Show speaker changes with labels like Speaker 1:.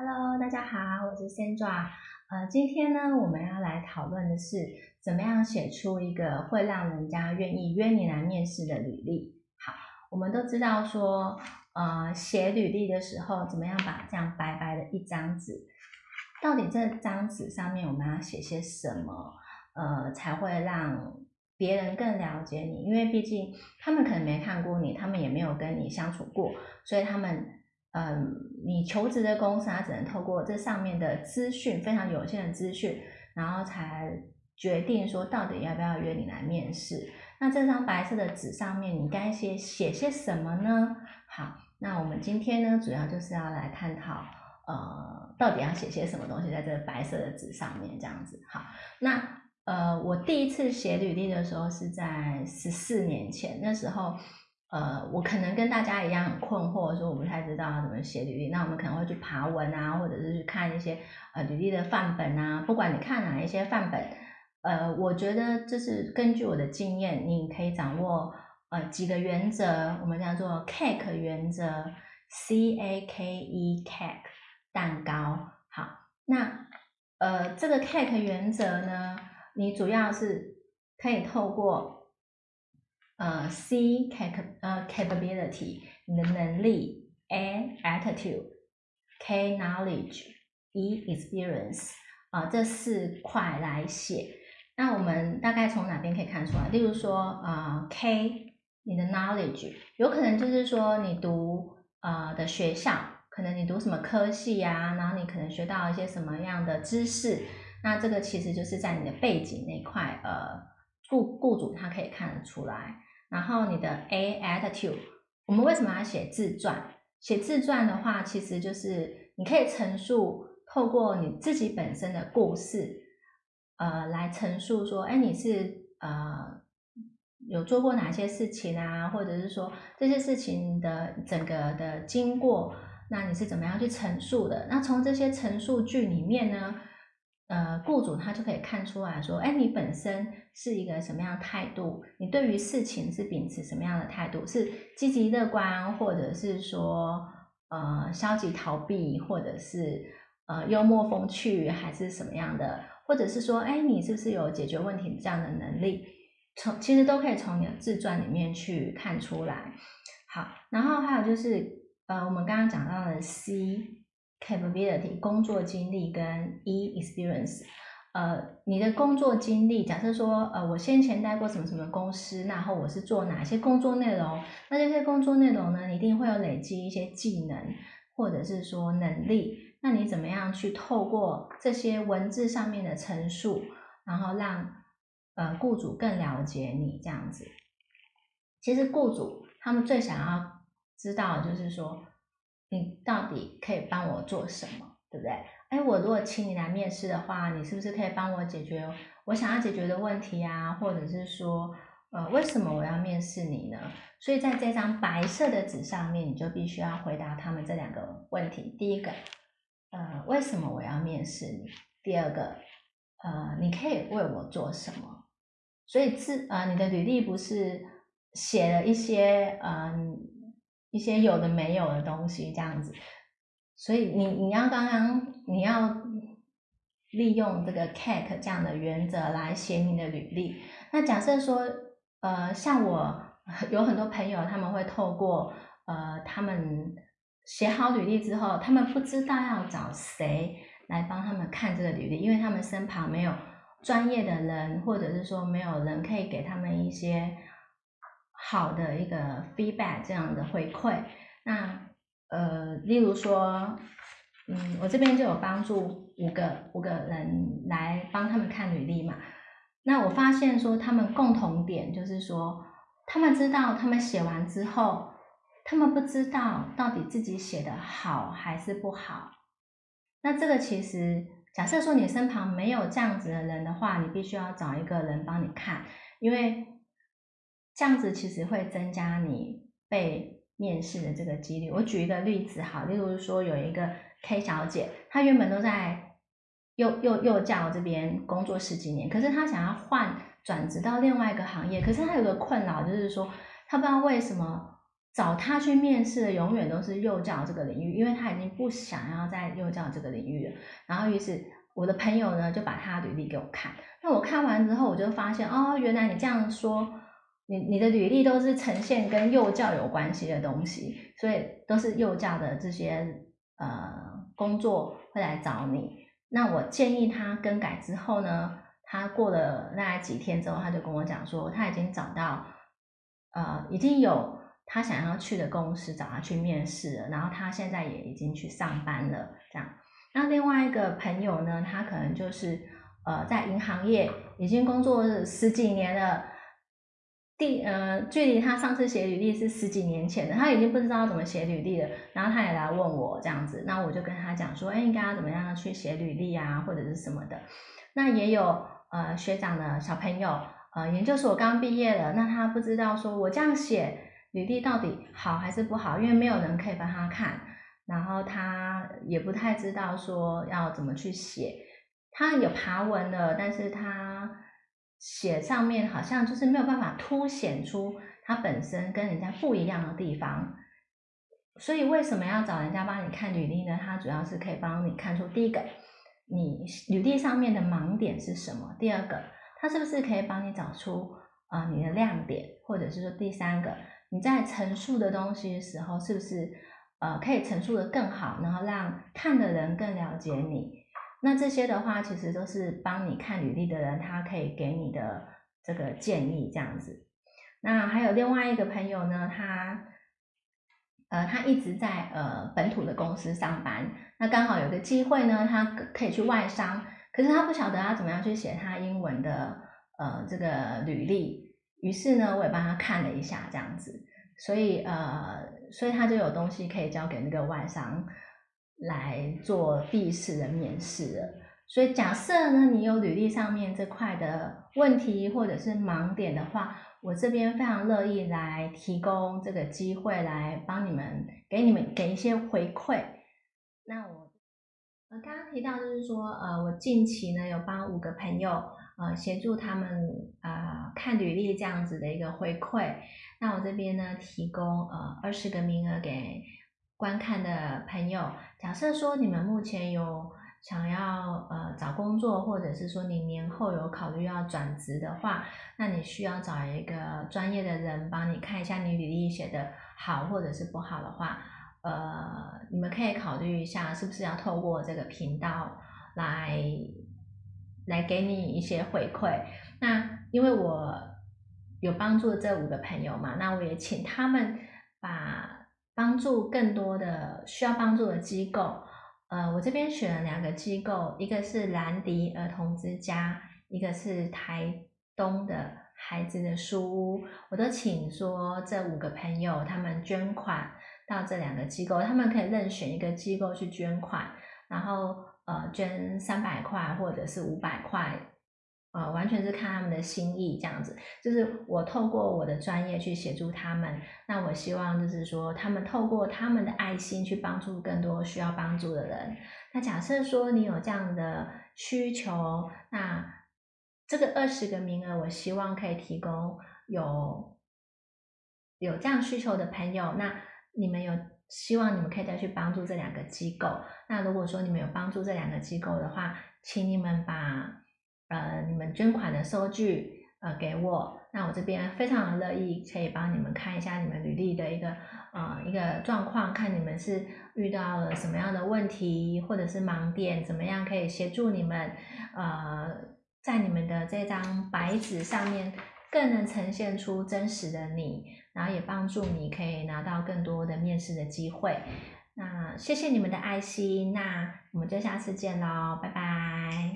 Speaker 1: Hello，大家好，我是 Sandra。呃，今天呢，我们要来讨论的是怎么样写出一个会让人家愿意约你来面试的履历。好，我们都知道说，呃，写履历的时候，怎么样把这样白白的一张纸，到底这张纸上面我们要写些什么，呃，才会让别人更了解你？因为毕竟他们可能没看过你，他们也没有跟你相处过，所以他们。嗯，你求职的公司，它只能透过这上面的资讯，非常有限的资讯，然后才决定说到底要不要约你来面试。那这张白色的纸上面，你该写写些什么呢？好，那我们今天呢，主要就是要来探讨，呃，到底要写些什么东西在这个白色的纸上面，这样子。好，那呃，我第一次写履历的时候是在十四年前，那时候。呃，我可能跟大家一样很困惑，说我不太知道怎么写履历。那我们可能会去爬文啊，或者是去看一些呃履历的范本啊。不管你看哪一些范本，呃，我觉得这是根据我的经验，你可以掌握呃几个原则，我们叫做 cake 原则，C A K E cake 蛋糕。好，那呃这个 cake 原则呢，你主要是可以透过。呃，C cap 呃 capability 你的能力，A attitude，K knowledge，E experience 啊这四块来写。那我们大概从哪边可以看出来？例如说啊 K 你的 knowledge 有可能就是说你读呃的学校，可能你读什么科系呀，然后你可能学到一些什么样的知识，那这个其实就是在你的背景那块，呃雇雇主他可以看得出来。然后你的 A attitude，我们为什么要写自传？写自传的话，其实就是你可以陈述，透过你自己本身的故事，呃，来陈述说，哎，你是呃有做过哪些事情啊？或者是说这些事情的整个的经过，那你是怎么样去陈述的？那从这些陈述句里面呢？呃，雇主他就可以看出来说，哎，你本身是一个什么样的态度？你对于事情是秉持什么样的态度？是积极乐观，或者是说呃消极逃避，或者是呃幽默风趣，还是什么样的？或者是说，哎，你是不是有解决问题这样的能力？从其实都可以从你的自传里面去看出来。好，然后还有就是，呃，我们刚刚讲到的 C。Capability 工作经历跟 e experience，呃，你的工作经历，假设说，呃，我先前待过什么什么公司，然后我是做哪些工作内容，那这些工作内容呢，一定会有累积一些技能或者是说能力，那你怎么样去透过这些文字上面的陈述，然后让呃雇主更了解你这样子？其实雇主他们最想要知道就是说。你到底可以帮我做什么，对不对？哎，我如果请你来面试的话，你是不是可以帮我解决我想要解决的问题啊？或者是说，呃，为什么我要面试你呢？所以在这张白色的纸上面，你就必须要回答他们这两个问题。第一个，呃，为什么我要面试你？第二个，呃，你可以为我做什么？所以自呃，你的履历不是写了一些嗯。一些有的没有的东西这样子，所以你你要刚刚你要利用这个 cat 这样的原则来写你的履历。那假设说，呃，像我有很多朋友，他们会透过呃，他们写好履历之后，他们不知道要找谁来帮他们看这个履历，因为他们身旁没有专业的人，或者是说没有人可以给他们一些。好的一个 feedback 这样的回馈，那呃，例如说，嗯，我这边就有帮助五个五个人来帮他们看履历嘛。那我发现说，他们共同点就是说，他们知道他们写完之后，他们不知道到底自己写的好还是不好。那这个其实，假设说你身旁没有这样子的人的话，你必须要找一个人帮你看，因为。这样子其实会增加你被面试的这个几率。我举一个例子哈，例如说有一个 K 小姐，她原本都在幼幼幼教这边工作十几年，可是她想要换转职到另外一个行业，可是她有个困扰，就是说她不知道为什么找他去面试的永远都是幼教这个领域，因为他已经不想要在幼教这个领域了。然后于是我的朋友呢就把他履历给我看，那我看完之后我就发现，哦，原来你这样说，你你的履历都是呈现跟幼教有关系的东西，所以都是幼教的这些呃工作会来找你。那我建议他更改之后呢，他过了大概几天之后，他就跟我讲说，他已经找到，呃，已经有他想要去的公司找他去面试了，然后他现在也已经去上班了。这样，那另外一个朋友呢，他可能就是呃，在银行业已经工作十几年了。第呃，距离他上次写履历是十几年前的，他已经不知道怎么写履历了。然后他也来问我这样子，那我就跟他讲说，哎，应该要怎么样去写履历啊，或者是什么的。那也有呃学长的小朋友，呃研究所刚毕业了，那他不知道说我这样写履历到底好还是不好，因为没有人可以帮他看，然后他也不太知道说要怎么去写。他有爬文了，但是他。写上面好像就是没有办法凸显出它本身跟人家不一样的地方，所以为什么要找人家帮你看履历呢？它主要是可以帮你看出第一个，你履历上面的盲点是什么；第二个，它是不是可以帮你找出啊你的亮点，或者是说第三个，你在陈述的东西的时候是不是呃可以陈述的更好，然后让看的人更了解你。那这些的话，其实都是帮你看履历的人，他可以给你的这个建议这样子。那还有另外一个朋友呢，他呃他一直在呃本土的公司上班，那刚好有个机会呢，他可以去外商，可是他不晓得他怎么样去写他英文的呃这个履历，于是呢，我也帮他看了一下这样子，所以呃所以他就有东西可以交给那个外商。来做第一次的面试，所以假设呢，你有履历上面这块的问题或者是盲点的话，我这边非常乐意来提供这个机会来帮你们，给你们给一些回馈。那我呃刚刚提到就是说，呃，我近期呢有帮五个朋友呃协助他们啊看履历这样子的一个回馈，那我这边呢提供呃二十个名额给。观看的朋友，假设说你们目前有想要呃找工作，或者是说你年后有考虑要转职的话，那你需要找一个专业的人帮你看一下你履历写的好或者是不好的话，呃，你们可以考虑一下是不是要透过这个频道来来给你一些回馈。那因为我有帮助这五个朋友嘛，那我也请他们把。帮助更多的需要帮助的机构，呃，我这边选了两个机构，一个是兰迪儿童之家，一个是台东的孩子的书屋，我都请说这五个朋友他们捐款到这两个机构，他们可以任选一个机构去捐款，然后呃捐三百块或者是五百块。呃，完全是看他们的心意，这样子，就是我透过我的专业去协助他们。那我希望就是说，他们透过他们的爱心去帮助更多需要帮助的人。那假设说你有这样的需求，那这个二十个名额，我希望可以提供有有这样需求的朋友。那你们有希望你们可以再去帮助这两个机构。那如果说你们有帮助这两个机构的话，请你们把。呃，你们捐款的收据呃给我，那我这边非常乐意可以帮你们看一下你们履历的一个呃一个状况，看你们是遇到了什么样的问题或者是盲点，怎么样可以协助你们呃在你们的这张白纸上面更能呈现出真实的你，然后也帮助你可以拿到更多的面试的机会。那谢谢你们的爱心，那我们就下次见喽，拜拜。